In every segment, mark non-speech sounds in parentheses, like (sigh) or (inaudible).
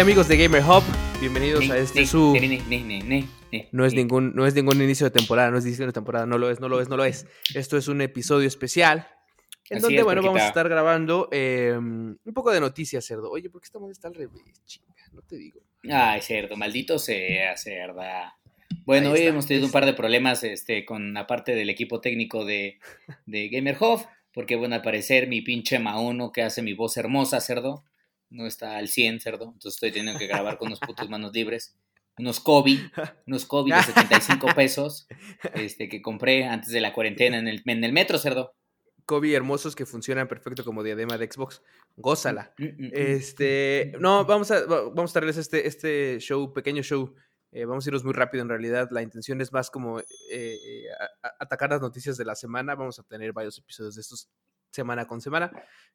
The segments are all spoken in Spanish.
Amigos de Gamer Hub, bienvenidos a este su... No es, ningún, no es ningún inicio de temporada, no es inicio de temporada, no lo es, no lo es, no lo es. Esto es un episodio especial en donde, bueno, vamos a estar grabando em, un poco de noticias, cerdo. Oye, ¿por qué estamos está al revés? Chinga, no te digo. Ay, cerdo, maldito sea, cerda. Bueno, hoy hemos tenido un par de problemas este, con la parte del equipo técnico de, de Gamer Hub, porque, bueno, al parecer mi pinche Mauno que hace mi voz hermosa, cerdo, no está al 100, cerdo. Entonces estoy teniendo que grabar con unos putos manos libres. Unos Kobe, (laughs) unos Kobe de 75 (laughs) pesos este, que compré antes de la cuarentena en el, en el metro, cerdo. Kobe hermosos que funcionan perfecto como diadema de Xbox. Gózala. Mm, mm, mm, este, no, vamos a, vamos a traerles este, este show, pequeño show. Eh, vamos a irnos muy rápido en realidad. La intención es más como eh, atacar las noticias de la semana. Vamos a tener varios episodios de estos semana con semana.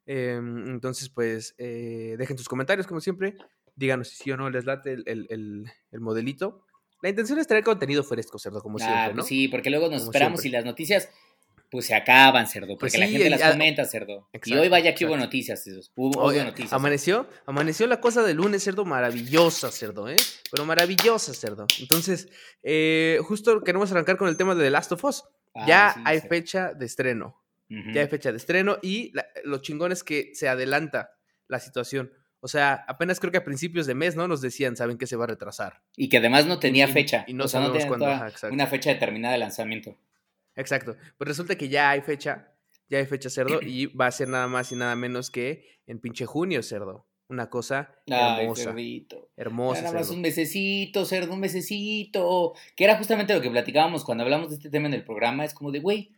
Em, entonces, pues, eh, dejen sus comentarios, como siempre. Díganos si sí o no les late el, modelito. La intención es traer contenido fresco, cerdo, como siempre, ¿no? Sí, porque luego nos esperamos y las noticias pues se acaban, cerdo, pues porque la gente las comenta, cerdo. y hoy vaya que hubo noticias, hubo, noticias. Amaneció, amaneció la cosa del lunes, cerdo, maravillosa, cerdo, ¿eh? Pero maravillosa, cerdo. Entonces, eh, justo queremos arrancar con el tema de The Last of Us. Ah, ya hay fecha de estreno. Ya hay fecha de estreno y lo chingón es que se adelanta la situación. O sea, apenas creo que a principios de mes, ¿no? Nos decían, saben que se va a retrasar. Y que además no tenía fecha. Y no sabemos cuándo. una fecha determinada de lanzamiento. Exacto. Pues resulta que ya hay fecha, ya hay fecha cerdo (clears throat) y va a ser nada más y nada menos que en pinche junio cerdo. Una cosa hermosa. hermosa. Nada más un mesecito, cerdo, un mesecito. Que era justamente lo que platicábamos cuando hablamos de este tema en el programa. Es como de, güey,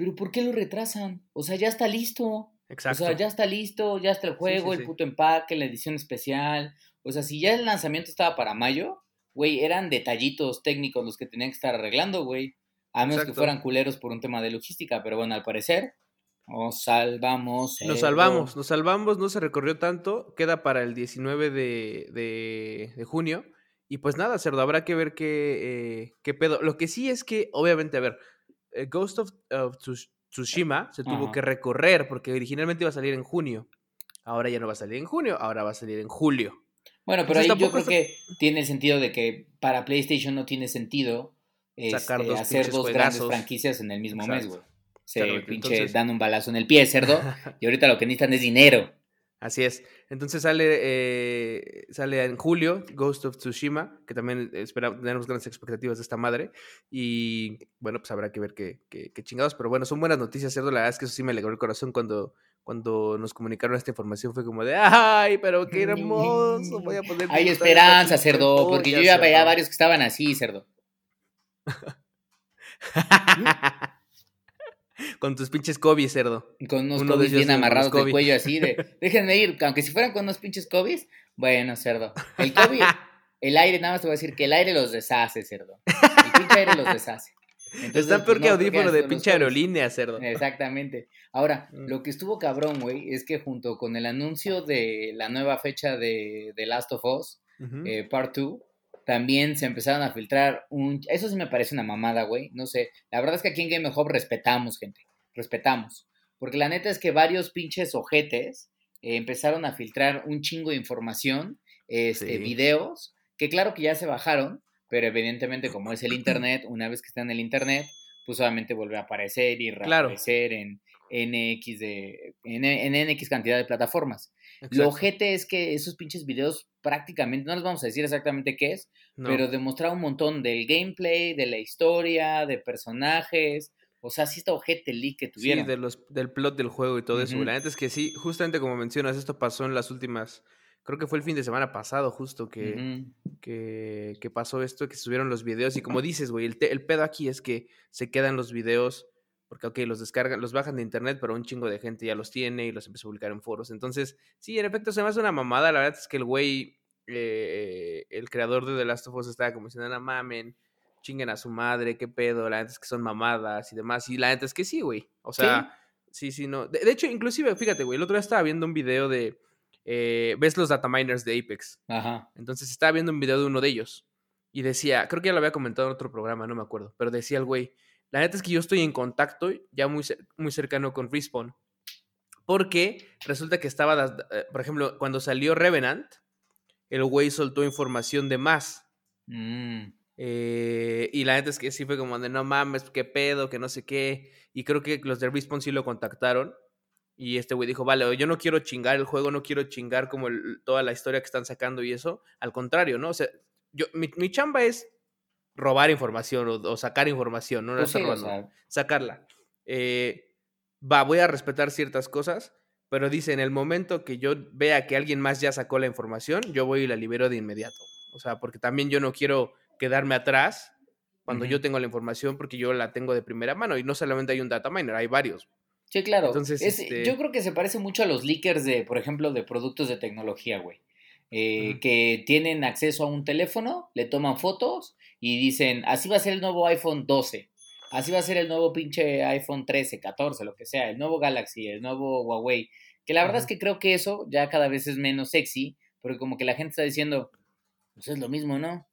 pero ¿por qué lo retrasan? O sea, ya está listo. Exacto. O sea, ya está listo, ya está el juego, el puto empaque, la edición especial. O sea, si ya el lanzamiento estaba para mayo, güey, eran detallitos técnicos los que tenían que estar arreglando, güey. A menos que fueran culeros por un tema de logística, pero bueno, al parecer nos salvamos. Nos salvamos, nos salvamos, no se recorrió tanto, queda para el 19 de, de, junio. Y pues nada, cerdo, habrá que ver qué, eh, qué pedo. Lo que sí es que, obviamente, a ver, Ghost of, Tsushima se tuvo que recorrer porque originalmente iba a salir en junio. Ahora ya no va a salir en junio, ahora va a salir en julio. Bueno, pero ahí yo creo que tiene el sentido de que para PlayStation no tiene sentido Sacar este, hacer dos grandes franquicias en el mismo mes, güey. Se pinche dan un balazo en el pie, cerdo. (laughs) y ahorita lo que necesitan es dinero. Así es. Entonces sale, eh, sale en julio Ghost of Tsushima, que también esperamos, tenemos grandes expectativas de esta madre. Y bueno, pues habrá que ver qué, chingados. Pero bueno, son buenas noticias, cerdo. La verdad es que eso sí me alegró el corazón cuando, cuando nos comunicaron esta información. Fue como de, ¡ay, pero qué hermoso! Voy a poder. (laughs) Hay esperanza, cerdo, porque yo ya veía varios que estaban así, cerdo. (laughs) con tus pinches Kobe, cerdo. Con unos Uno bien amarrados del cuello así de, (laughs) déjenme ir, aunque si fueran con unos pinches Kobe, bueno, cerdo. El Kobe, (laughs) el aire, nada más te voy a decir que el aire los deshace, cerdo. El pinche aire los deshace. (laughs) Entonces, Está peor pues, que audífono de pinche aerolínea, cerdo. Exactamente. Ahora, mm. lo que estuvo cabrón, güey, es que junto con el anuncio de la nueva fecha de, The Last of Us, eh, Part 2, también se empezaron a filtrar un... Eso sí me parece una mamada, güey. No sé. La verdad es que aquí en Game Hub respetamos, gente. Respetamos. Porque la neta es que varios pinches ojetes eh, empezaron a filtrar un chingo de información, este, videos, que claro que ya se bajaron, pero evidentemente como es el Internet, una vez que está en el Internet, pues obviamente vuelve a aparecer y reaparecer en, NX de, en, NX cantidad de plataformas. Lo ojete es que esos pinches videos prácticamente, no les vamos a decir exactamente qué es, pero demostraba un montón del gameplay, de la historia, de personajes. O sea, sí está ojete el leak que tuvieron. Sí, de los, del plot del juego y todo eso. La neta es que sí, justamente como mencionas, esto pasó en las últimas, creo que fue el fin de semana pasado justo que, que, pasó esto, que subieron los videos. Y como dices, güey, el, el pedo aquí es que se quedan los videos porque, ok, los descargan, los bajan de internet, pero un chingo de gente ya los tiene y los empieza a publicar en foros. Entonces, sí, en efecto, se me hace una mamada. La verdad es que el güey, eh, el creador de The Last of Us estaba como diciendo, no mamen, chinguen a su madre, qué pedo, la neta es que son mamadas y demás. Y la neta es que sí, güey. O sea, sí, sí, no. De, hecho, inclusive, fíjate, güey, el otro día estaba viendo un video de, eh, ves los dataminers de Apex. Ajá. Entonces estaba viendo un video de uno de ellos. Y decía, creo que ya lo había comentado en otro programa, no me acuerdo, pero decía el güey, la neta es que yo estoy en contacto ya muy, muy cercano con Respawn. Porque resulta que estaba, eh, por ejemplo, cuando salió Revenant, el güey soltó información de más. Mm. Eh, y la neta es que sí fue como de no mames, qué pedo, que no sé qué. Y creo que los de Respawn sí lo contactaron. Y este güey dijo, vale, yo no quiero chingar el juego, no quiero chingar como toda la historia que están sacando y eso. Al contrario, ¿no? O sea, yo, mi, chamba es robar información o, sacar información, no, pues sacarla. Eh, va, voy a respetar ciertas cosas, pero dice, en el momento que yo vea que alguien más ya sacó la información, yo voy y la libero de inmediato. O sea, porque también yo no quiero quedarme atrás cuando yo tengo la información porque yo la tengo de primera mano y no solamente hay un data miner, hay varios. Sí, claro. Entonces, este Yo creo que se parece mucho a los leakers de, por ejemplo, de productos de tecnología, güey. Eh, que tienen acceso a un teléfono, le toman fotos y dicen, así va a ser el nuevo iPhone 12, así va a ser el nuevo pinche iPhone 13, 14, lo que sea, el nuevo Galaxy, el nuevo Huawei. Que la verdad es que creo que eso ya cada vez es menos sexy, porque como que la gente está diciendo, pues es lo mismo, ¿no?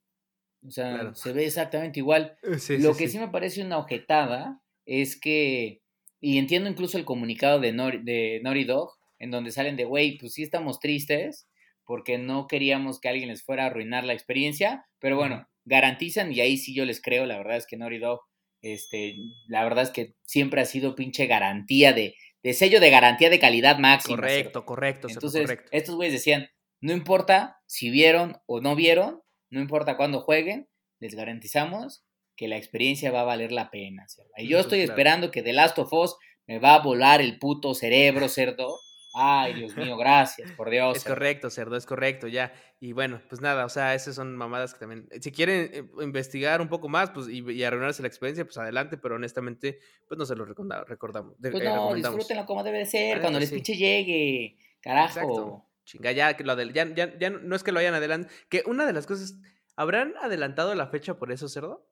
O sea, se ve exactamente igual. Eh, Lo que sí. me parece una objetada es que, y entiendo incluso el comunicado de, Nor de Naughty Dog, en donde salen de, güey, pues sí estamos tristes porque no queríamos que alguien les fuera a arruinar la experiencia, pero bueno, garantizan, y ahí sí yo les creo, la verdad es que Naughty Dog, este, la verdad es que siempre ha sido pinche garantía de, de sello de garantía de calidad máxima. Correcto, correcto. Entonces, estos güeyes decían, no importa si vieron o no vieron, no importa cuándo jueguen, les garantizamos que la experiencia va a valer la pena. Y yo estoy esperando que The Last of Us me va a volar el puto cerebro, cerdo. Ay, Dios mío, gracias, por Dios. Es correcto, cerdo, es correcto, ya. Y bueno, pues nada, o sea, esas son mamadas que también. Si quieren eh, investigar un poco más pues, y, arruinarse la experiencia, pues adelante, pero honestamente, pues no se lo recordamos. pues eh, no, disfrútenlo como debe ser, cuando les pinche llegue. Carajo. Chinga, ya, lo del, ya, ya, ya no es que lo hayan adelantado. Que una de las cosas. ¿Habrán adelantado la fecha por eso, cerdo?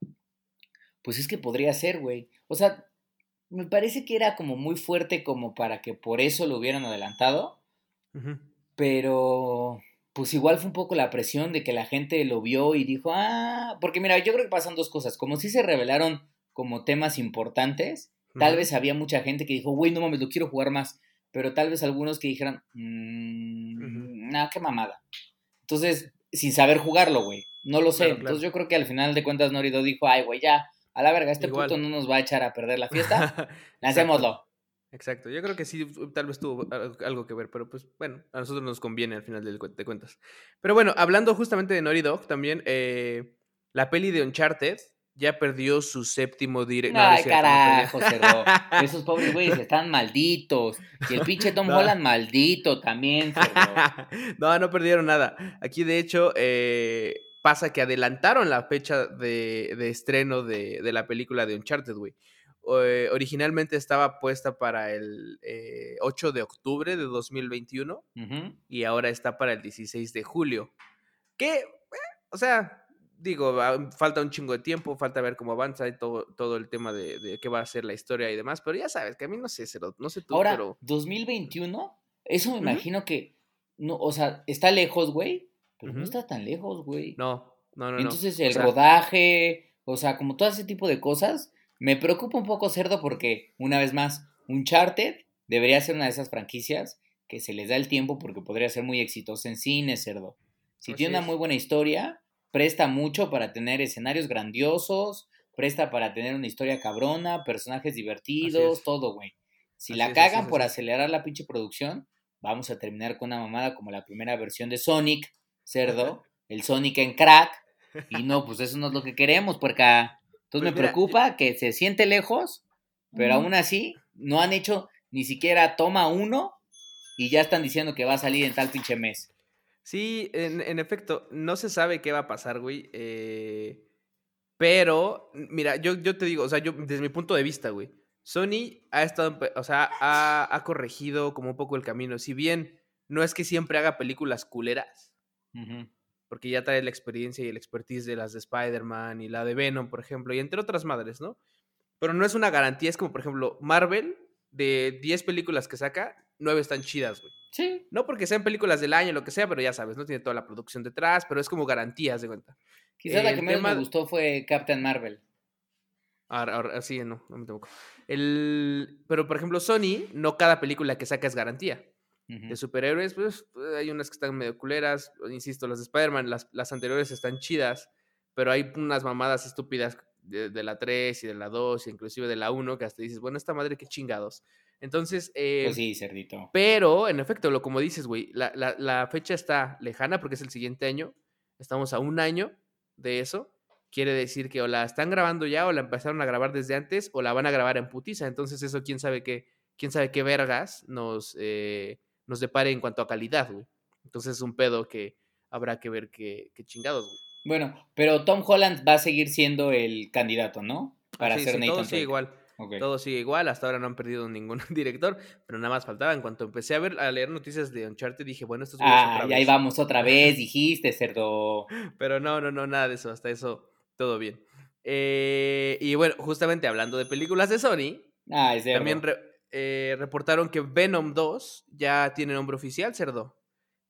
Pues es que podría ser, güey. O sea, me parece que era como muy fuerte como para que por eso lo hubieran adelantado. Pero pues igual fue un poco la presión de que la gente lo vio y dijo, ah, porque mira, yo creo que pasan dos cosas. Como si se revelaron como temas importantes, tal vez había mucha gente que dijo, güey, no mames, lo quiero jugar más pero tal vez algunos que dijeran, mmm, nada, qué mamada. Entonces, sin saber jugarlo, güey. No lo sé. Entonces yo creo que al final de cuentas Norido dijo, ay, güey, ya, a la verga, este puto no nos va a echar a perder la fiesta. (laughs) Hacémoslo. Exacto, yo creo que sí, tal vez tuvo algo que ver, pero pues bueno, a nosotros nos conviene al final de, cuentas. Pero bueno, hablando justamente de Naughty Dog, también eh, la peli de Uncharted ya perdió su séptimo director. Ay, carajo, cerró. (laughs) Esos pobres güeyes están malditos. Y el pinche Tom (laughs) Holland maldito también, no, no perdieron nada. Aquí, de hecho, eh, pasa que adelantaron la fecha de, estreno de, la película de Uncharted, güey. Eh, originalmente estaba puesta para el 8 eh, de octubre de 2021 y ahora está para el 16 de julio. Que, o sea, digo, falta un chingo de tiempo, falta ver cómo avanza y todo, todo el tema de, qué va a ser la historia y demás, pero ya sabes que a mí no sé, no sé tú, Ahora, pero... 2021, eso me imagino que, no, o sea, está lejos, güey, pero no está tan lejos, güey. No, no, no. Entonces el rodaje, o sea, como todo ese tipo de cosas, me preocupa un poco cerdo porque, una vez más, un charter debería ser una de esas franquicias que se les da el tiempo porque podría ser muy exitosa en cine, cerdo. Si tiene una muy buena historia, presta mucho para tener escenarios grandiosos, presta para tener una historia cabrona, personajes divertidos, todo, güey. Si la cagan por acelerar la pinche producción, vamos a terminar con una mamada como la primera versión de Sonic, cerdo, (laughs) el Sonic en crack, y no, pues eso no es lo que queremos, porque entonces pues me preocupa que se siente lejos, pero aún así no han hecho ni siquiera toma uno y ya están diciendo que va a salir en tal pinche mes. Sí, en, efecto, no se sabe qué va a pasar, güey. Eh, pero, mira, yo, yo te digo, o sea, yo, desde mi punto de vista, güey, Sony ha estado, o sea, ha, corregido como un poco el camino. Si bien no es que siempre haga películas culeras, porque ya trae la experiencia y el expertise de las de Spider-Man y la de Venom, por ejemplo, y entre otras madres, ¿no? Pero no es una garantía, es como, por ejemplo, Marvel, de 10 películas que saca, 9 están chidas, güey. Sí. No porque sean películas del año, lo que sea, pero ya sabes, no tiene toda la producción detrás, pero es como garantías de cuenta. Quizás la que más me gustó fue Captain Marvel. Ahora, sí, no, no me tengo. El... Pero por ejemplo, Sony, no cada película que saca es garantía. De superhéroes, pues hay unas que están medio culeras. Insisto, las de Spider-Man, las, las anteriores están chidas, pero hay unas mamadas estúpidas de, la 3 y de la 2, inclusive de la 1, que hasta dices, bueno, esta madre qué chingados. Entonces, eh, pues sí, cerdito. Pero, en efecto, lo como dices, güey, la, la, la, fecha está lejana porque es el siguiente año. Estamos a un año de eso. Quiere decir que o la están grabando ya, o la empezaron a grabar desde antes, o la van a grabar en putiza. Entonces, eso quién sabe qué, quién sabe qué vergas nos, eh, nos depare en cuanto a calidad, güey. Entonces es un pedo que habrá que ver qué, chingados, güey. Bueno, pero Tom Holland va a seguir siendo el candidato, ¿no? Para ser sí, Todo sigue igual. Todo sigue igual, hasta ahora no han perdido ningún (laughs) director, pero nada más faltaba. En cuanto empecé a ver, a leer noticias de Uncharted, dije, bueno, esto es ah, otra y ahí vamos otra (laughs) vez, dijiste, cerdo. Pero no, no, no, nada de eso, hasta eso, todo bien. Eh, y bueno, justamente hablando de películas de Sony, ah, también eh, reportaron que Venom 2 ya tiene nombre oficial, cerdo.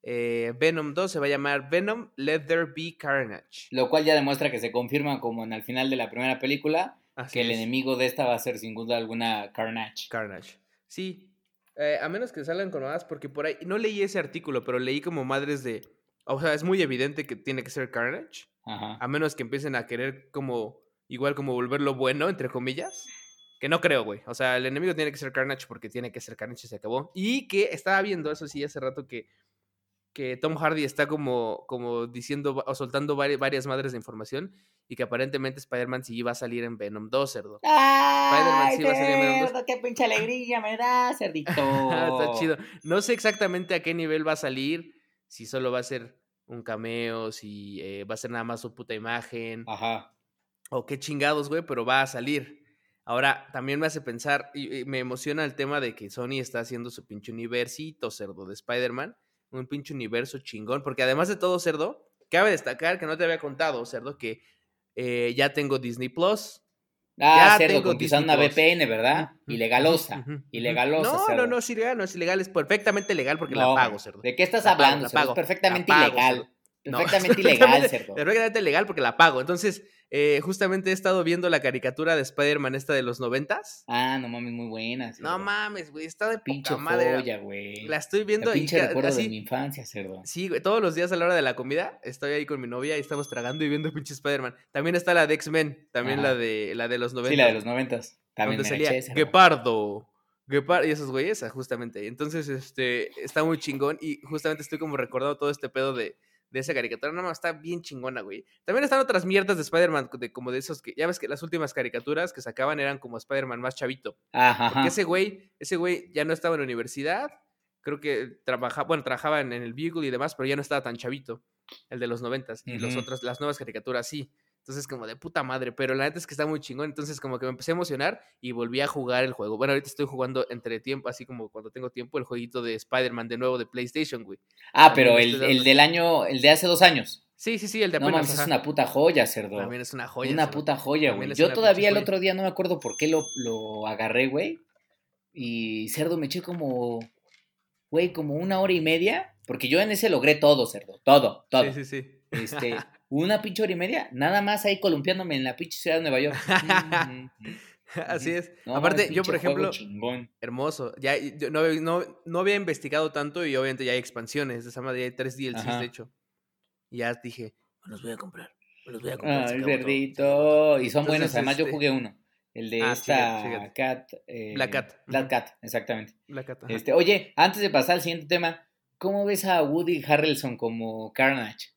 Eh, Venom 2 se va a llamar Venom Let There Be Carnage. Lo cual ya demuestra que se confirma como en el final de la primera película que el enemigo de esta va a ser sin duda alguna Carnage. Carnage. Sí. Eh, a menos que salgan con más, porque por ahí no leí ese artículo, pero leí como madres de. O sea, es muy evidente que tiene que ser Carnage. Ajá. A menos que empiecen a querer como. Igual como volverlo bueno, entre comillas. Que no creo, güey. O sea, el enemigo tiene que ser Carnage porque tiene que ser Carnage y se acabó. Y que estaba viendo, eso sí, hace rato que que Tom Hardy está como, como diciendo o soltando varias, madres de información y que aparentemente Spider-Man sí iba a salir en Venom 2, cerdo. Spider-Man sí va a salir en Venom 2. ¡Qué pinche alegría me da, cerdito! (laughs) está chido. No sé exactamente a qué nivel va a salir, si solo va a ser un cameo, si eh, va a ser nada más su puta imagen. Ajá. O qué chingados, güey, pero va a salir. Ahora, también me hace pensar, y, me emociona el tema de que Sony está haciendo su pinche universito, cerdo, de Spider-Man un pinche universo chingón, porque además de todo, Cerdo, cabe destacar que no te había contado, Cerdo, que eh, ya tengo Disney Plus. Ah, ya Cerdo, tengo una VPN, ¿verdad? Ilegalosa, ilegalosa. No, no, no, es ilegal, no es ilegal, es perfectamente legal porque la pago, Cerdo. ¿De qué estás hablando? es perfectamente ilegal. Perfectamente ilegal, Cerdo. Perfectamente legal porque la pago. Entonces, eh, justamente he estado viendo la caricatura de Spider-Man esta de los noventas. Ah, no mames, muy buena. No mames, güey, está de pinche madre. güey. La estoy viendo y pinche recuerdo de mi infancia, cerdo. Sí, güey, todos los días a la hora de la comida estoy ahí con mi novia y estamos tragando y viendo pinche Spider-Man. También está la de X-Men, también la de la de los noventas. Sí, la de los noventas. También donde salía Gepardo. Gepardo y esos güeyes, justamente. Entonces, este, está muy chingón y justamente estoy como recordando todo este pedo de de esa caricatura. No, está bien chingona, güey. También están otras mierdas de Spider-Man, de, como de esos que, ya ves que las últimas caricaturas que sacaban eran como Spider-Man más chavito. Ajá. Porque ese güey, ese güey ya no estaba en la universidad. Creo que trabajaba, bueno, trabajaba en, el Beagle y demás, pero ya no estaba tan chavito, el de los noventas. Y los otros, las nuevas caricaturas sí. Entonces, como de puta madre, pero la neta es que está muy chingón. Entonces, como que me empecé a emocionar y volví a jugar el juego. Bueno, ahorita estoy jugando entre tiempo, así como cuando tengo tiempo, el jueguito de Spider-Man de nuevo de PlayStation, güey. Ah, pero el, el, del año, el de hace dos años. Sí, sí, sí, el de apenas. No mames, es una puta joya, cerdo. También es una joya. Una puta joya, güey. Yo todavía el otro día no me acuerdo por qué lo, lo agarré, güey. Y cerdo me eché como, güey, como una hora y media. Porque yo en ese logré todo, cerdo. Todo, todo. Sí, sí, sí. Este, (laughs) una pinche hora y media, nada más ahí columpiándome en la pinche ciudad de Nueva York. (laughs) Así es. Aparte, yo, por ejemplo, hermoso. Ya yo no, no, no, había investigado tanto y obviamente ya hay expansiones. De esa madre hay tres DLCs, de hecho. Y ya dije, me los voy a comprar. Me los voy a comprar. Ay, verdito. Y son buenos. Además, yo este jugué uno. El de ah, esta Cat. Eh, Black Cat. Black Cat, exactamente. Black Cat. Este, oye, antes de pasar al siguiente tema, ¿cómo ves a Woody Harrelson como Carnage?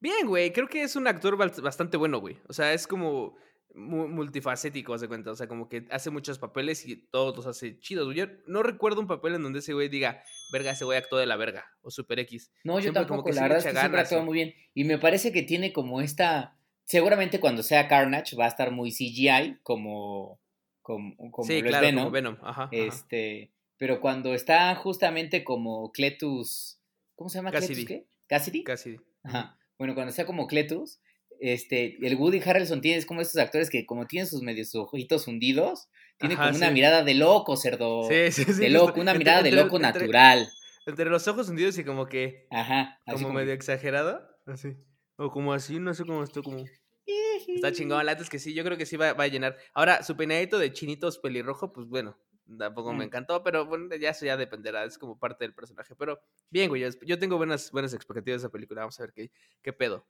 Bien, güey, creo que es un actor bastante bueno, güey. O sea, es como multifacético, de cuenta. O sea, como que hace muchos papeles y todos los hace chidos. Yo no recuerdo un papel en donde ese güey diga, verga, ese güey actuó de la verga, o Super X. No, yo tampoco, la verdad es que siempre actuó muy bien. Y me parece que tiene como esta... Seguramente cuando sea Carnage va a estar muy CGI, como, como, como sí, claro, Venom. Venom. Ajá, este, Pero cuando está justamente como Cletus... ¿Cómo se llama Cassidy. Cletus? ¿Qué? ¿Cassidy? Cassidy. Ajá bueno, cuando sea como Cletus, este, el Woody Harrelson tiene, es como estos actores que como tienen sus medios ojitos hundidos, tiene como una mirada de loco, cerdo. Sí, sí, sí. De loco, una mirada de loco natural. Entre los ojos hundidos y como que... Ajá. como, medio exagerado, así. O como así, no sé cómo esto, como... (laughs) Está chingón, la es que sí, yo creo que sí va, va, a llenar. Ahora, su peinadito de chinitos pelirrojo, pues bueno, tampoco me mm. encantó, pero bueno, ya eso ya dependerá, es como parte del personaje. Pero bien, güey, yo, tengo buenas, buenas expectativas de esa película, vamos a ver qué, qué pedo.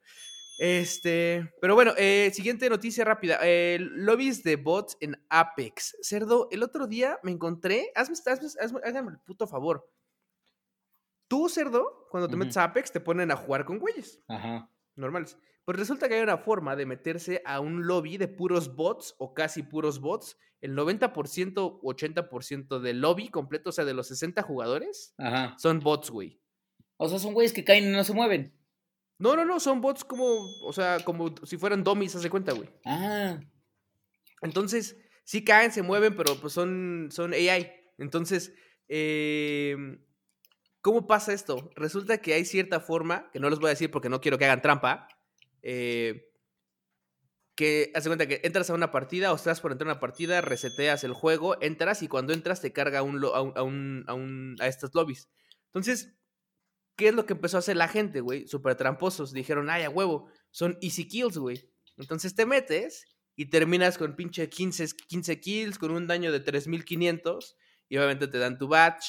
Este, pero bueno, eh, siguiente noticia rápida. Eh, lobbies de bots en Apex. Cerdo, el otro día me encontré. Hazme, hazme, háganme el puto favor. Tú, cerdo, cuando te metes a Apex, te ponen a jugar con güeyes. Ajá. Normales. Pues resulta que hay una forma de meterse a un lobby de puros bots o casi puros bots. El 90%, 80% del lobby completo, o sea, de los 60 jugadores, son bots, güey. O sea, son güeyes que caen y no se mueven. No, no, no, son bots como, o sea, como si fueran dummies, haz de cuenta, güey. Ah. Entonces, sí caen, se mueven, pero pues son, son AI. Entonces, eh, ¿cómo pasa esto? Resulta que hay cierta forma, que no les voy a decir porque no quiero que hagan trampa, eh, que hace cuenta que entras a una partida o estás por entrar a una partida, reseteas el juego, entras y cuando entras te carga un, a, un, a, estos lobbies. Entonces, ¿Qué es lo que empezó a hacer la gente, güey? Súper tramposos. Dijeron, ay, a huevo, son easy kills, güey. Entonces te metes y terminas con pinche 15, 15 kills, con un daño de 3500. Y obviamente te dan tu batch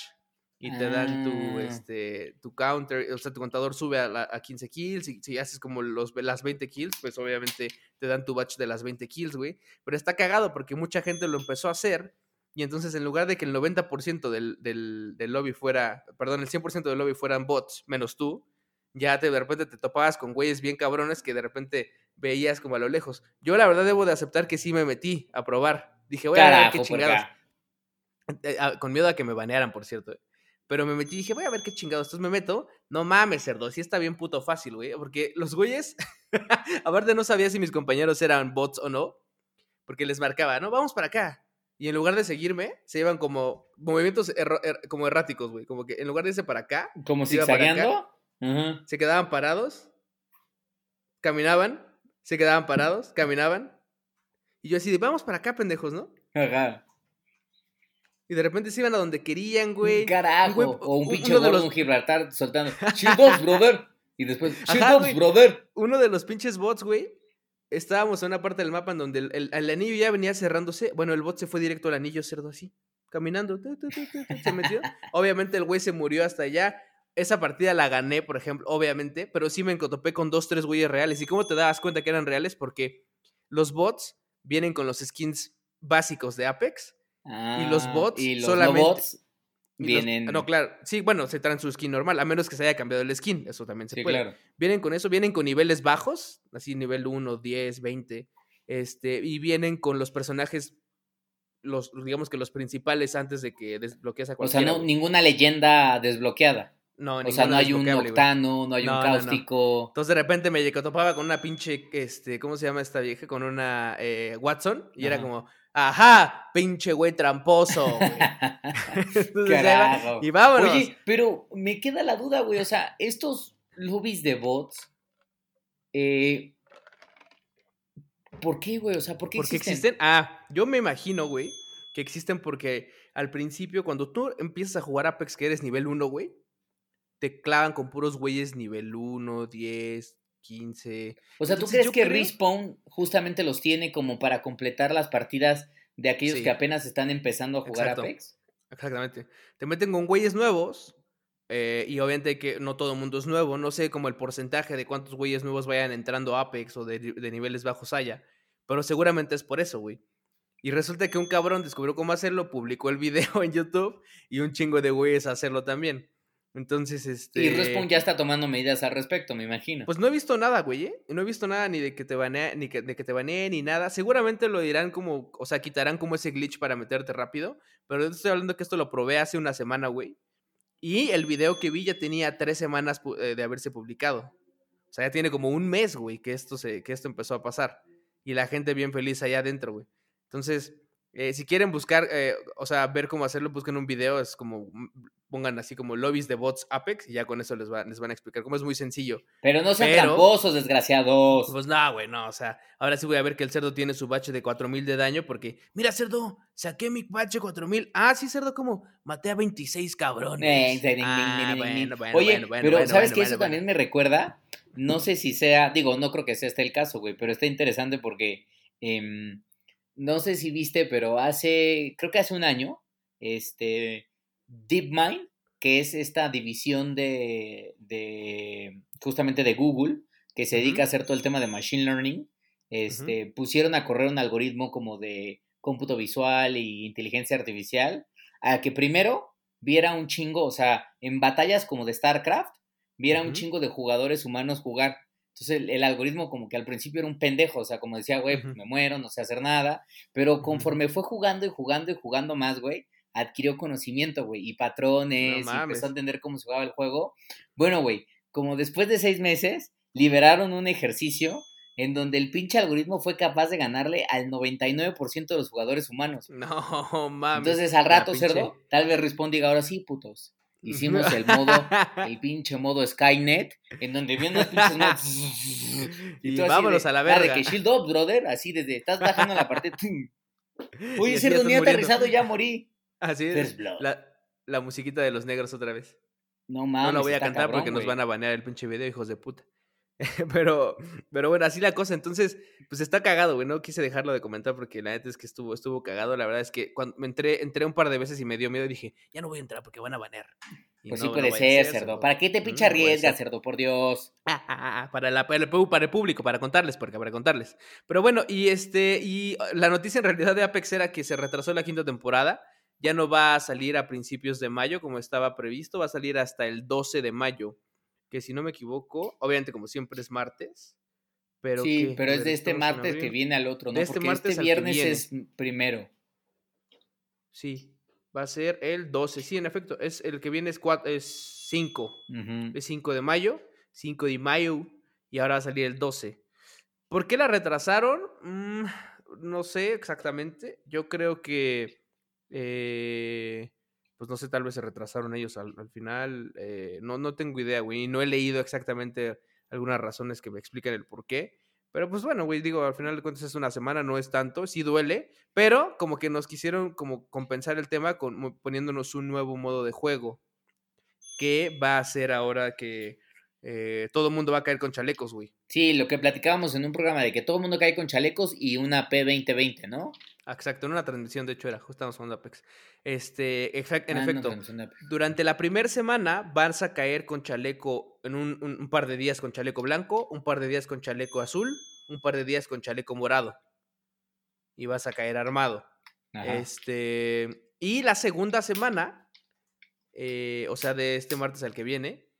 y te dan tu, ah. este, tu counter. O sea, tu contador sube a, 15 kills. Y si haces como los, las 20 kills, pues obviamente te dan tu batch de las 20 kills, güey. Pero está cagado porque mucha gente lo empezó a hacer y entonces, en lugar de que el 90% del, del, del, lobby fuera, perdón, el 100% del lobby fueran bots, menos tú, ya te, de repente te topabas con güeyes bien cabrones que de repente veías como a lo lejos. Yo, la verdad, debo de aceptar que sí me metí a probar. Dije, voy a ver qué chingados. Eh, ah, con miedo a que me banearan, por cierto. Pero me metí y dije, voy a ver qué chingados. Entonces me meto. No mames, cerdo. Sí está bien puto fácil, güey. Porque los güeyes, (laughs) aparte no sabía si mis compañeros eran bots o no. Porque les marcaba, no, vamos para acá y en lugar de seguirme, se iban como movimientos er, como erráticos, güey. Como que en lugar de irse para acá. Como zigzagueando. Se quedaban parados, caminaban, se quedaban parados, caminaban. Y yo así de, vamos para acá, pendejos, ¿no? Ajá. Y de repente se iban a donde querían, güey. Carajo. o un pinche gordo de los... un Gibraltar soltando. (laughs) Shield brother. Y después, Shield brother. Uno de los pinches bots, güey, estábamos en una parte del mapa en donde el, anillo ya venía cerrándose. Bueno, el bot se fue directo al anillo cerdo así, caminando. se metió. Obviamente el güey se murió hasta allá. Esa partida la gané, por ejemplo, obviamente, pero sí me encotopé con dos, tres güeyes reales. ¿Y cómo te dabas cuenta que eran reales? Porque los bots vienen con los skins básicos de Apex. Y los ah, bots y los solamente. Vienen. no, claro. Sí, bueno, se traen su skin normal, a menos que se haya cambiado el skin. Eso también se puede. Vienen con eso, vienen con niveles bajos, así nivel 1, 10, 20. Este, y vienen con los personajes, los, digamos que los principales antes de que desbloquees a cualquiera. O sea, no, ninguna leyenda desbloqueada. No, o sea, no hay un octano, no hay un cáustico. Entonces de repente me topaba con una pinche, este, ¿cómo se llama esta vieja? Con una eh, Watson. Y era como, Ajá, pinche güey tramposo, (laughs) y vámonos. Oye, pero me queda la duda, güey. O sea, estos lobbies de bots, eh, ¿por qué, güey? O sea, ¿por qué porque existen? Ah, yo me imagino, güey, que existen porque al principio, cuando tú empiezas a jugar Apex, que eres nivel 1, güey, te clavan con puros güeyes nivel 1, 10, 15. O sea, ¿tú crees que Respawn justamente los tiene como para completar las partidas de aquellos que apenas están empezando a jugar Apex? Exactamente. Te meten con güeyes nuevos. Eh, y obviamente que no todo el mundo es nuevo. No sé como el porcentaje de cuántos güeyes nuevos vayan entrando a Apex o de, de niveles bajos haya. Pero seguramente es por eso, güey. Y resulta que un cabrón descubrió cómo hacerlo, publicó el (laughs) video en YouTube y un chingo de güeyes a hacerlo también. Entonces, este. Y Respawn ya está tomando medidas al respecto, me imagino. Pues no he visto nada, güey, ¿eh? No he visto nada ni de que te baneen, ni de que te baneen, ni nada. Seguramente lo dirán como, o sea, quitarán como ese glitch para meterte rápido. Pero estoy hablando que esto lo probé hace una semana, güey. Y el video que vi ya tenía tres semanas eh, de haberse publicado. O sea, ya tiene como un mes, güey, que esto, se, que esto empezó a pasar. Y la gente bien feliz allá adentro, güey. Entonces, eh, si quieren buscar, eh, o sea, ver cómo hacerlo, busquen un video, es como, mm, pongan así como lobbies de bots Apex y ya con eso les, les van a explicar cómo es muy sencillo. Pero no sean tramposos, desgraciados. Pues no, güey, no, o sea, ahora sí voy a ver que el cerdo tiene su bache de 4000 de daño porque, mira, cerdo, saqué mi bache 4000. Ah, sí, cerdo, como maté a 26 cabrones. Oye, pero ¿sabes qué? Eso también me recuerda, no sé si sea, digo, no creo que sea este el caso, güey, pero está interesante porque... Eh, no sé si viste, pero hace, creo que hace un año, este, DeepMind, que es esta división de, de justamente de Google, que se dedica a hacer todo el tema de Machine Learning, este, pusieron a correr un algoritmo como de cómputo visual e inteligencia artificial, a que primero viera un chingo, o sea, en batallas como de StarCraft, viera un chingo de jugadores humanos jugar. Entonces el, algoritmo como que al principio era un pendejo, o sea, como decía, güey, pues me muero, no sé hacer nada, pero conforme fue jugando y jugando y jugando más, güey, adquirió conocimiento, güey, y patrones, y empezó a entender cómo se jugaba el juego. Bueno, güey, como después de seis meses, liberaron un ejercicio en donde el pinche algoritmo fue capaz de ganarle al 99% de los jugadores humanos. No, mames. Entonces al rato, cerdo, tal vez responda y diga, ahora sí, putos. Hicimos el modo, (laughs) el pinche modo Skynet, en donde viendo los pinches (laughs) y, y vámonos a la verga. de que shield up, brother, así desde, estás bajando la parte. (laughs) Oye, cerdo, ni aterrizado, ya morí. Así es. La, la musiquita de los negros otra vez. No mames. No la voy a cantar porque nos van a banear el pinche video, hijos de puta. (laughs) pero, pero bueno, así la cosa. Entonces, pues está cagado, güey. No quise dejarlo de comentar porque la neta es que estuvo, estuvo cagado. La verdad es que cuando me entré, entré un par de veces y me dio miedo, dije, ya no voy a entrar porque van a banear. pues sí puede ser, cerdo. ¿Para qué te pinche arriesgas, cerdo? Por Dios. (laughs) Ah, ah, ah, para, la, para, el, para el público, para contarles, porque para contarles. Pero bueno, y este, y la noticia en realidad de Apex era que se retrasó la quinta temporada. Ya no va a salir a principios de mayo como estaba previsto, va a salir hasta el 12 de mayo que si no me equivoco, obviamente como siempre es martes. Pero sí, pero es de este martes que viene al otro, ¿no? este Porque martes este viernes es primero. Sí, va a ser el 12. Sí, en efecto, es el que viene es, es 5. Es 5 de mayo, 5 de mayo, y ahora va a salir el 12. ¿Por qué la retrasaron? Mm, no sé exactamente. Yo creo que eh, pues no sé, tal vez se retrasaron ellos al, final. Eh, no, no tengo idea, güey. Y no he leído exactamente algunas razones que me explican el por qué. Pero pues bueno, güey, digo, al final de cuentas es una semana, no es tanto, sí duele, pero como que nos quisieron como compensar el tema con, poniéndonos un nuevo modo de juego, que va a ser ahora que eh, todo el mundo va a caer con chalecos, güey. Sí, lo que platicábamos en un programa de que todo el mundo cae con chalecos y una P2020, ¿no? Exacto, en una transmisión, de hecho, era, justo estamos hablando de Apex. Este, en ah, efecto, durante la primera semana vas a caer con chaleco, en un, par de días con chaleco blanco, un par de días con chaleco azul, un par de días con chaleco morado. Y vas a caer armado. Este, y la segunda semana, eh, o sea, de este martes al que viene,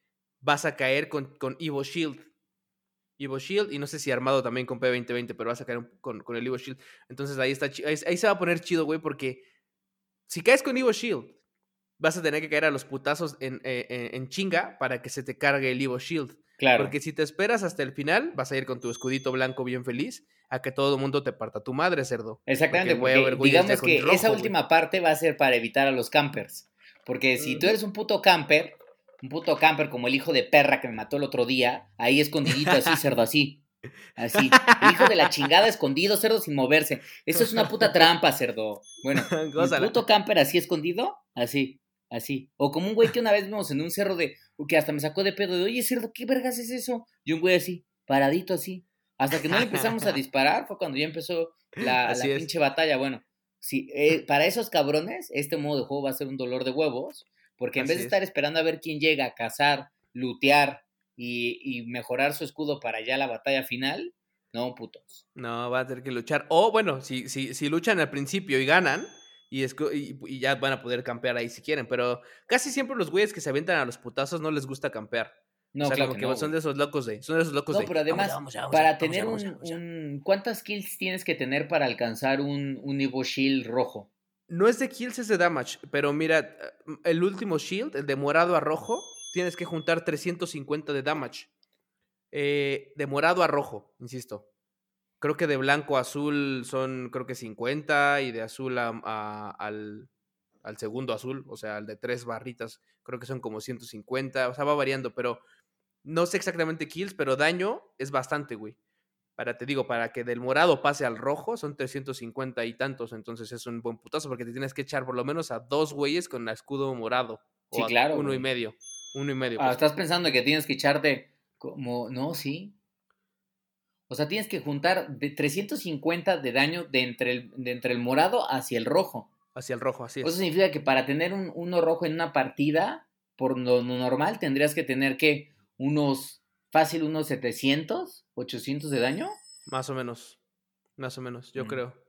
vas a caer con, con Evo Shield. Evo Shield y no sé si armado también con P2020, pero vas a caer con, con el Evo Shield. Entonces ahí está ahí, ahí, se va a poner chido, güey, porque si caes con Evo Shield, vas a tener que caer a los putazos en, eh, en, chinga para que se te cargue el Evo Shield. Claro. Porque si te esperas hasta el final, vas a ir con tu escudito blanco bien feliz a que todo el mundo te parta tu madre, cerdo. Exactamente, porque, digamos que esa última parte va a ser para evitar a los campers. Porque si tú eres un puto camper, un puto camper como el hijo de perra que me mató el otro día, ahí escondidito así, cerdo así. Así, el hijo de la chingada escondido, cerdo sin moverse. Eso es una puta trampa, cerdo. Bueno, (laughs) un puto camper así escondido, así, así. O como un güey que una vez vimos en un cerro de, que hasta me sacó de pedo de, oye, cerdo, ¿qué vergas es eso? Y un güey así, paradito así. Hasta que no le empezamos a (laughs) disparar, fue cuando ya empezó la, pinche batalla. Bueno, sí, eh, para esos cabrones, este modo de juego va a ser un dolor de huevos. Porque en vez de estar esperando a ver quién llega a cazar, lutear y, mejorar su escudo para ya la batalla final, no, putos. No, va a tener que luchar. O bueno, si, si, si luchan al principio y ganan, y, y, ya van a poder campear ahí si quieren. Pero casi siempre los güeyes que se aventan a los putazos no les gusta campear. No, o sea, como que son de esos locos de. Son de esos locos no, pero además, para tener un, ¿Cuántas kills tienes que tener para alcanzar un, un Evo Shield rojo? No es de kills, es de damage. Pero mira, el último shield, el de morado a rojo, tienes que juntar 350 de damage. Eh, de morado a rojo, insisto. Creo que de blanco a azul son, creo que 50. Y de azul al, al segundo azul, o sea, al de tres barritas, creo que son como 150. O sea, va variando, pero no sé exactamente kills, pero daño es bastante, güey para, te digo, para que del morado pase al rojo son 350 y tantos, entonces es un buen putazo porque te tienes que echar por lo menos a dos güeyes con el escudo morado. Sí, claro. Uno y medio. Uno y medio. Ah, pues. estás pensando que tienes que echarte como, no, sí. O sea, tienes que juntar de 350 de daño de entre el, de entre el morado hacia el rojo. Hacia el rojo, así es. Eso significa que para tener un uno rojo en una partida, por lo normal, tendrías que tener que unos, fácil, unos 700, 800 de daño. Más o menos, más o menos, yo mm. creo.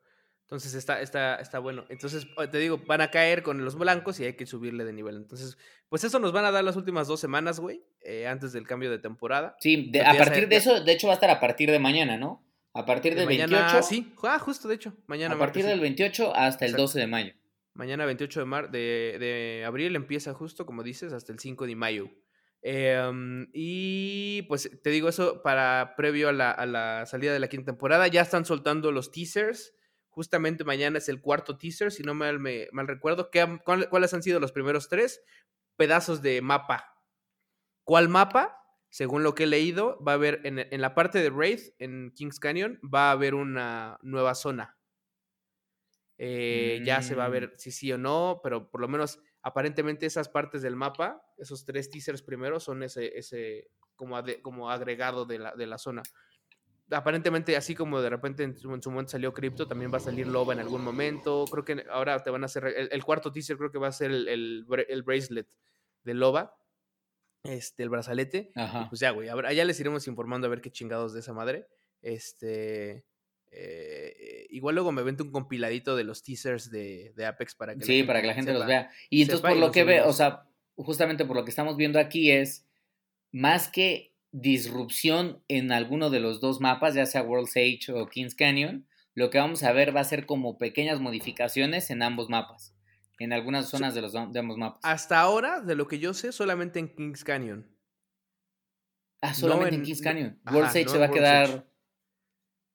Entonces está, está, está bueno. Entonces, te digo, van a caer con los blancos y hay que subirle de nivel. Entonces, pues eso nos van a dar las últimas dos semanas, güey, eh, antes del cambio de temporada. Sí, a partir de eso, de hecho va a estar a partir de mañana, ¿no? A partir del mañana, 28. Sí, ah, justo, de hecho, mañana. A partir del 28 hasta el 12 de mayo. Mañana 28 de, mar de, de, abril empieza justo, como dices, hasta el 5 de mayo. Em, y pues te digo eso para previo a la, a la salida de la quinta temporada. Ya están soltando los teasers Justamente mañana es el cuarto teaser, si no mal, me, mal recuerdo. ¿Qué, ¿Cuáles han sido los primeros tres? Pedazos de mapa. ¿Cuál mapa? Según lo que he leído, va a haber en, la parte de Wraith, en Kings Canyon, va a haber una nueva zona. Eh, ya se va a mm. ver si sí o no, pero por lo menos aparentemente esas partes del mapa, esos tres teasers primeros, son ese, ese como, como agregado de la, de la zona aparentemente, así como de repente en su, momento salió Crypto, también va a salir Loba en algún momento. Creo que ahora te van a hacer. El, cuarto teaser creo que va a ser el, el, bracelet de Loba. Este, el brazalete. pues ya, güey. Allá les iremos informando a ver qué chingados de esa madre. Este. Eh, igual luego me vente un compiladito de los teasers de, Apex para que sí, para que la gente los vea. Y entonces por lo que ve, o sea, justamente por lo que estamos viendo aquí es más que disrupción en alguno de los dos mapas, ya sea World's Age o Kings Canyon, lo que vamos a ver va a ser como pequeñas modificaciones en ambos mapas, en algunas zonas de, los, de ambos mapas. Hasta ahora, de lo que yo sé, solamente en Kings Canyon. Ah, solamente en, Kings Canyon. World's Age se va a quedar...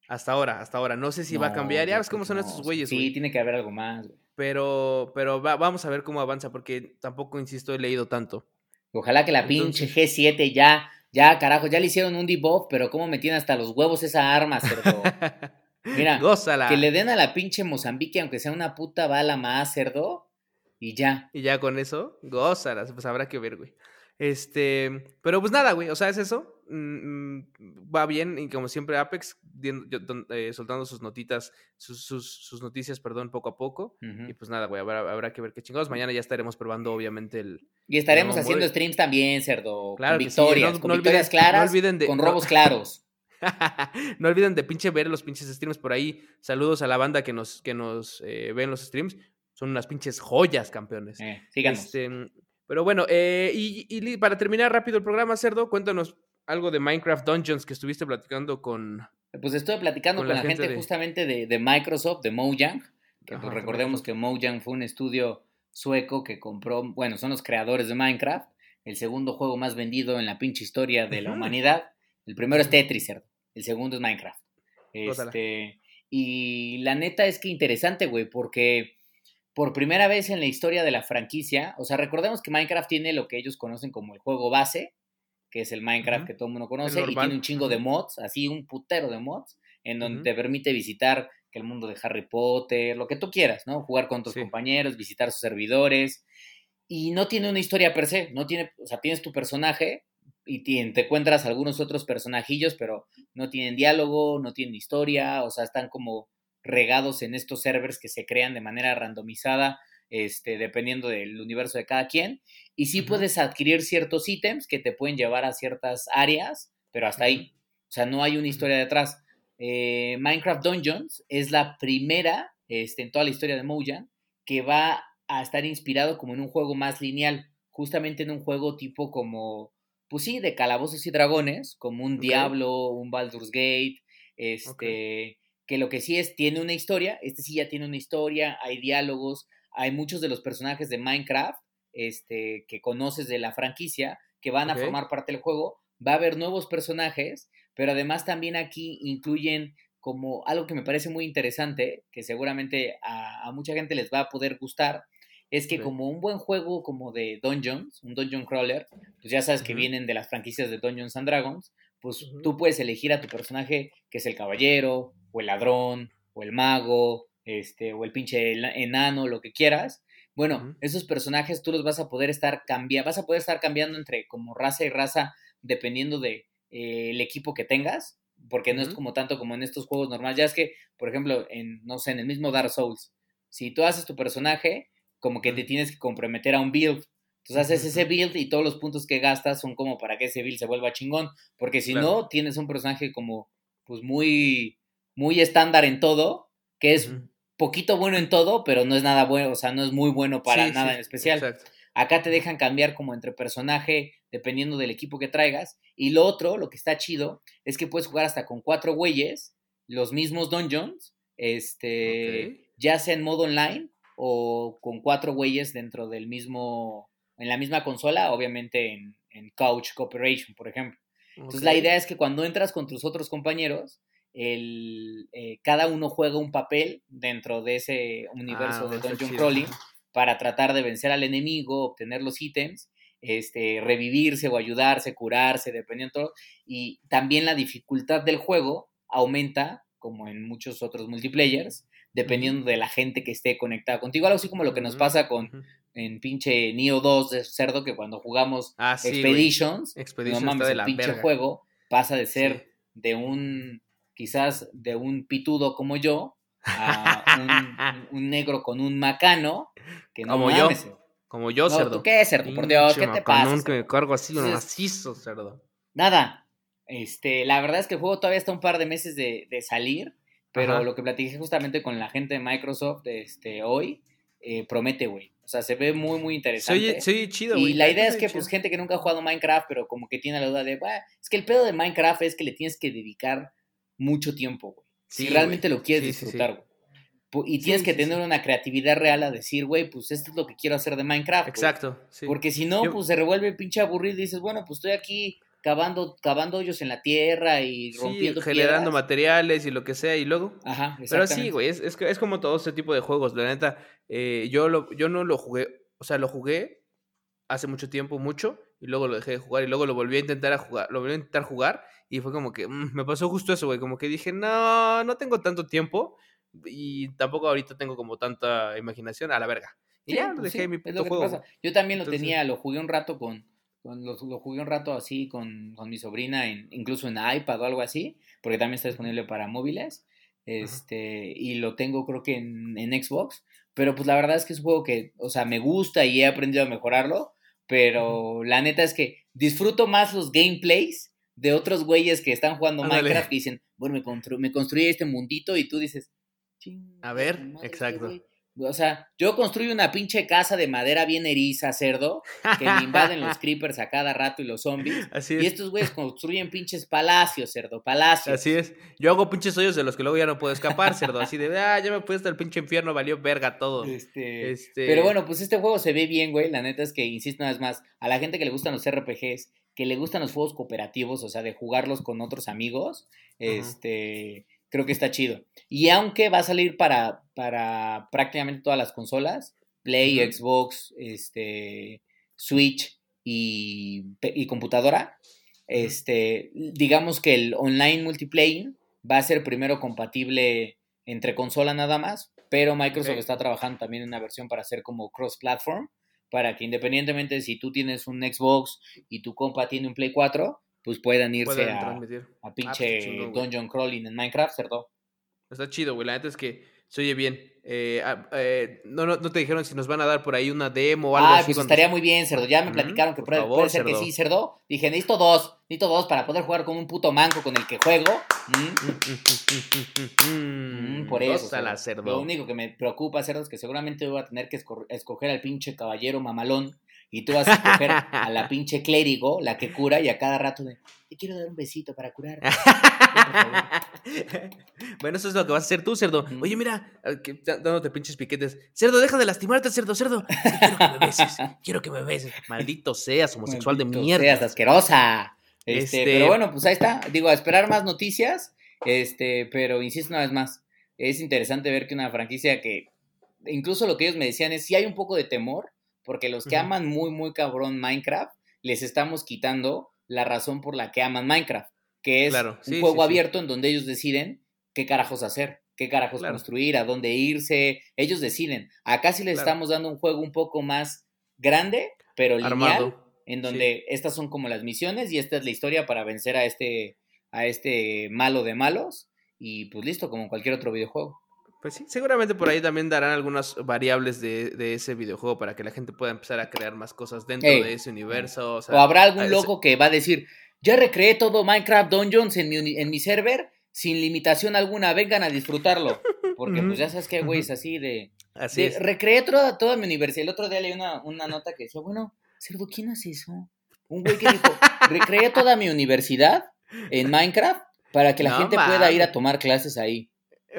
Hasta ahora, hasta ahora. No sé si va a cambiar. Ya ves cómo son estos güeyes. Sí, tiene que haber algo más. Pero, pero vamos a ver cómo avanza, porque tampoco, insisto, he leído tanto. Ojalá que la pinche G7 ya ya, carajo, ya le hicieron un debuff, pero cómo me tiene hasta los huevos esa arma, cerdo. (laughs) Mira, que le den a la pinche Mozambique, aunque sea una puta bala más, cerdo, y ya. Y ya con eso, gózala, pues habrá que ver, güey. Este, pero pues nada, güey, o sea, es eso. Mm, mm, va bien y como siempre Apex eh, soltando sus notitas, sus, sus, noticias, perdón, poco a poco. Y pues nada, güey, habrá, que ver qué chingados. Mañana ya estaremos probando, obviamente, el... Y estaremos haciendo streams también, cerdo. Claro con victorias, con victorias claras, olviden de, con robos claros. (laughs) no olviden de pinche ver los pinches streams por ahí. Saludos a la banda que nos, que nos eh, ve en los streams. Son unas pinches joyas, campeones. Eh, síganos. Este, pero bueno, eh, y, y, para terminar rápido el programa, Cerdo, cuéntanos algo de Minecraft Dungeons que estuviste platicando con... Pues estuve platicando con, la, gente, justamente de, Microsoft, de Mojang, que pues recordemos que Mojang fue un estudio sueco que compró, bueno, son los creadores de Minecraft, el segundo juego más vendido en la pinche historia de la humanidad. El primero es Tetris, el segundo es Minecraft. Este, y la neta es que interesante, güey, porque por primera vez en la historia de la franquicia, o sea, recordemos que Minecraft tiene lo que ellos conocen como el juego base, que es el Minecraft que todo el mundo conoce, y tiene un chingo de mods, así un putero de mods, en donde te permite visitar el mundo de Harry Potter, lo que tú quieras, ¿no? Jugar con tus compañeros, visitar sus servidores. Y no tiene una historia per se, no tiene, o sea, tienes tu personaje y te encuentras algunos otros personajillos, pero no tienen diálogo, no tienen historia, o sea, están como regados en estos servers que se crean de manera randomizada este, dependiendo del universo de cada quien. Y sí puedes adquirir ciertos ítems que te pueden llevar a ciertas áreas, pero hasta ahí. O sea, no hay una historia detrás. Eh, Minecraft Dungeons es la primera este, en toda la historia de Mojang que va a estar inspirado como en un juego más lineal, justamente en un juego tipo como, pues sí, de calabozos y dragones, como un Diablo, un Baldur's Gate, este, que lo que sí es, tiene una historia, este sí ya tiene una historia, hay diálogos, hay muchos de los personajes de Minecraft este, que conoces de la franquicia que van a formar parte del juego. Va a haber nuevos personajes, pero además también aquí incluyen como algo que me parece muy interesante, que seguramente a, mucha gente les va a poder gustar, es que como un buen juego como de Dungeons, un Dungeon Crawler, pues ya sabes que vienen de las franquicias de Dungeons and Dragons, pues tú puedes elegir a tu personaje que es el caballero, o el ladrón, o el mago, este, o el pinche enano, lo que quieras. Bueno, esos personajes tú los vas a poder estar cambiando, vas a poder estar cambiando entre como raza y raza dependiendo de eh, el equipo que tengas, porque no es como tanto como en estos juegos normales. Ya es que, por ejemplo, en, no sé, en el mismo Dark Souls, si tú haces tu personaje, como que te tienes que comprometer a un build. Entonces haces ese build y todos los puntos que gastas son como para que ese build se vuelva chingón. Porque si no, tienes un personaje como, pues muy, muy estándar en todo, que es poquito bueno en todo, pero no es nada bueno, o sea, no es muy bueno para nada en especial. Acá te dejan cambiar como entre personaje, dependiendo del equipo que traigas. Y lo otro, lo que está chido, es que puedes jugar hasta con cuatro güeyes, los mismos dungeons, este, ya sea en modo online o con cuatro güeyes dentro del mismo, en la misma consola, obviamente en, Couch Cooperation, por ejemplo. Entonces la idea es que cuando entras con tus otros compañeros, el, eh, cada uno juega un papel dentro de ese universo ah, de Dungeon Crawling para tratar de vencer al enemigo, obtener los ítems, este, revivirse o ayudarse, curarse, dependiendo todo. Y también la dificultad del juego aumenta, como en muchos otros multiplayers, dependiendo de la gente que esté conectada contigo. Algo así como lo que nos pasa con en pinche Neo 2 de cerdo, que cuando jugamos ah, Expeditions, no mames, el pinche juego pasa de ser de un, quizás de un pitudo como yo, a (laughs) un, negro con un macano, que no como yo. Como yo, cerdo. qué, cerdo? Por Dios, ¿qué te pasa? que me cargo así lo macizo, cerdo. Nada. Este, la verdad es que el juego todavía está un par de meses de, de salir. Pero lo que platiqué justamente con la gente de Microsoft este, hoy, eh, promete, güey. O sea, se ve muy, muy interesante. Sí, chido, güey. Y la idea es que, pues, gente que nunca ha jugado Minecraft, pero como que tiene la duda de, es que el pedo de Minecraft es que le tienes que dedicar mucho tiempo, güey. si realmente lo quieres disfrutar, güey. Y tienes que tener una creatividad real a decir, güey, pues esto es lo que quiero hacer de Minecraft. Exacto. Porque si no, pues se revuelve pinche aburrido y dices, bueno, pues estoy aquí cavando, cavando hoyos en la tierra y rompiendo sí, generando materiales y lo que sea y luego. Ajá, Pero sí, güey, es, es, como todo ese tipo de juegos. La neta, eh, yo, lo, yo no lo jugué, o sea, lo jugué hace mucho tiempo, mucho, y luego lo dejé de jugar y luego lo volví a intentar a jugar, lo volví a intentar jugar y fue como que mm, me pasó justo eso, güey, como que dije, no, no tengo tanto tiempo y tampoco ahorita tengo como tanta imaginación a la verga. Y ya, pues dejé mi puto juego. Yo también lo tenía, lo jugué un rato con lo, jugué un rato así con, mi sobrina, incluso en iPad o algo así, porque también está disponible para móviles. Este, y lo tengo creo que en, Xbox. Pero pues la verdad es que es un juego que, o sea, me gusta y he aprendido a mejorarlo. Pero la neta es que disfruto más los gameplays de otros güeyes que están jugando Minecraft y dicen, bueno, me, me construí este mundito y tú dices, a ver, exacto. O sea, yo construyo una pinche casa de madera bien eriza, cerdo, que me invaden los (laughs) creepers a cada rato y los zombies. Así es. Y estos güeyes construyen pinches palacios, cerdo, palacios. Así es. Yo hago pinches hoyos de los que luego ya no puedo escapar, cerdo. Así de, (laughs) ah, ya me puse hasta el pinche infierno, valió verga todo. Este, este... Pero bueno, pues este juego se ve bien, güey. La neta es que, insisto una vez más, a la gente que le gustan los RPGs, que le gustan los juegos cooperativos, o sea, de jugarlos con otros amigos, este creo que está chido. Y aunque va a salir para, para prácticamente todas las consolas, Play, Xbox, este, Switch y, computadora, este, digamos que el online multiplayer va a ser primero compatible entre consola nada más, pero Microsoft está trabajando también en una versión para hacer como cross-platform, para que independientemente si tú tienes un Xbox y tu compa tiene un Play 4, pues puedan irse a, a, ah, pinche Dungeon Crawling en Minecraft, ¿cierto? Está chido, güey. La neta es que se oye bien. Eh, ah, eh, no, no, no, te dijeron si nos van a dar por ahí una demo o algo ah, pues estaría muy bien, Cerdo. Ya me platicaron que puede, ser que sí, Cerdo. Dije, necesito dos, necesito dos para poder jugar con un puto manco con el que juego. Mm. (laughs) por eso. Cerdo. Lo único que me preocupa, Cerdo, es que seguramente voy a tener que escoger al pinche caballero mamalón y tú vas a escoger (laughs) a la pinche clérigo, la que cura, y a cada rato de, te quiero dar un besito para curar. (laughs) bueno, eso es lo que vas a hacer tú, cerdo. Oye, mira, dándote pinches piquetes. Cerdo, deja de lastimarte, cerdo, cerdo. quiero que me beses. Quiero que me beses. Maldito seas, homosexual de mierda. Seas asquerosa. Este, este, Pero bueno, pues ahí está. Digo, a esperar más noticias. Este, pero insisto una vez más. Es interesante ver que una franquicia que. Incluso lo que ellos me decían es si hay un poco de temor porque los que aman muy, muy cabrón Minecraft, les estamos quitando la razón por la que aman Minecraft, que es un juego abierto en donde ellos deciden qué carajos hacer, qué carajos construir, a dónde irse, ellos deciden. Acá sí les estamos dando un juego un poco más grande, pero lineal, en donde estas son como las misiones y esta es la historia para vencer a este, a este malo de malos y pues listo, como cualquier otro videojuego. Pues sí, seguramente por ahí también darán algunas variables de, ese videojuego para que la gente pueda empezar a crear más cosas dentro de ese universo. O, habrá algún loco que va a decir, ya recreé todo Minecraft Dungeons en mi, en mi server sin limitación alguna, vengan a disfrutarlo. (laughs) Porque pues ya sabes que, güey, es así de... Así es. Recreé toda, toda mi universidad. El otro día leí una, una nota que decía, bueno, Cerdo, ¿quién hace eso? Un güey que dijo, (laughs) recreé toda mi universidad en Minecraft para que la gente pueda ir a tomar clases ahí.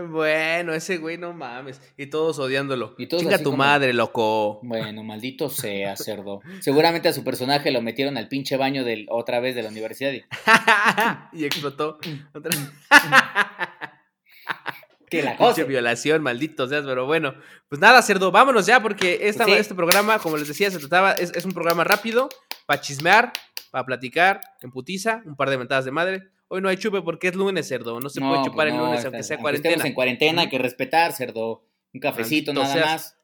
Bueno, ese güey no mames. Y todos odiándolo. Y todos Chinga tu madre, loco. Bueno, maldito sea, cerdo. Seguramente a su personaje lo metieron al pinche baño del, otra vez de la universidad. Y, (laughs) y explotó. Otra... (laughs) que la cosa. violación, maldito seas, pero bueno. Pues nada, cerdo, vámonos ya, porque esta, este programa, como les decía, se trataba, es, es un programa rápido, para chismear, para platicar, en putiza, un par de mentadas de madre. Hoy no hay chupe porque es lunes, cerdo. No se puede chupar el pues lunes, aunque sea cuarentena. Estamos en cuarentena, hay que respetar, cerdo. Un cafecito, nada más.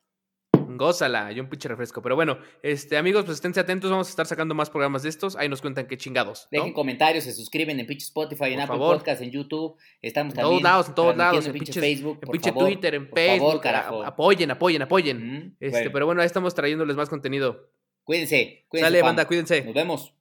Gózala, y un pinche refresco. Pero bueno, este, amigos, pues esténse atentos. Vamos a estar sacando más programas de estos. Ahí nos cuentan qué chingados. Dejen comentarios, se suscriben en pinche Spotify, en Apple Podcast, en YouTube. Estamos en todos lados, en todos lados. En pinche Facebook, en pinche Twitter, en Facebook. Favor, apoyen, apoyen, apoyen. este, Pero bueno, ahí estamos trayéndoles más contenido. Cuídense, cuídense. Sale, banda, cuídense. Nos vemos.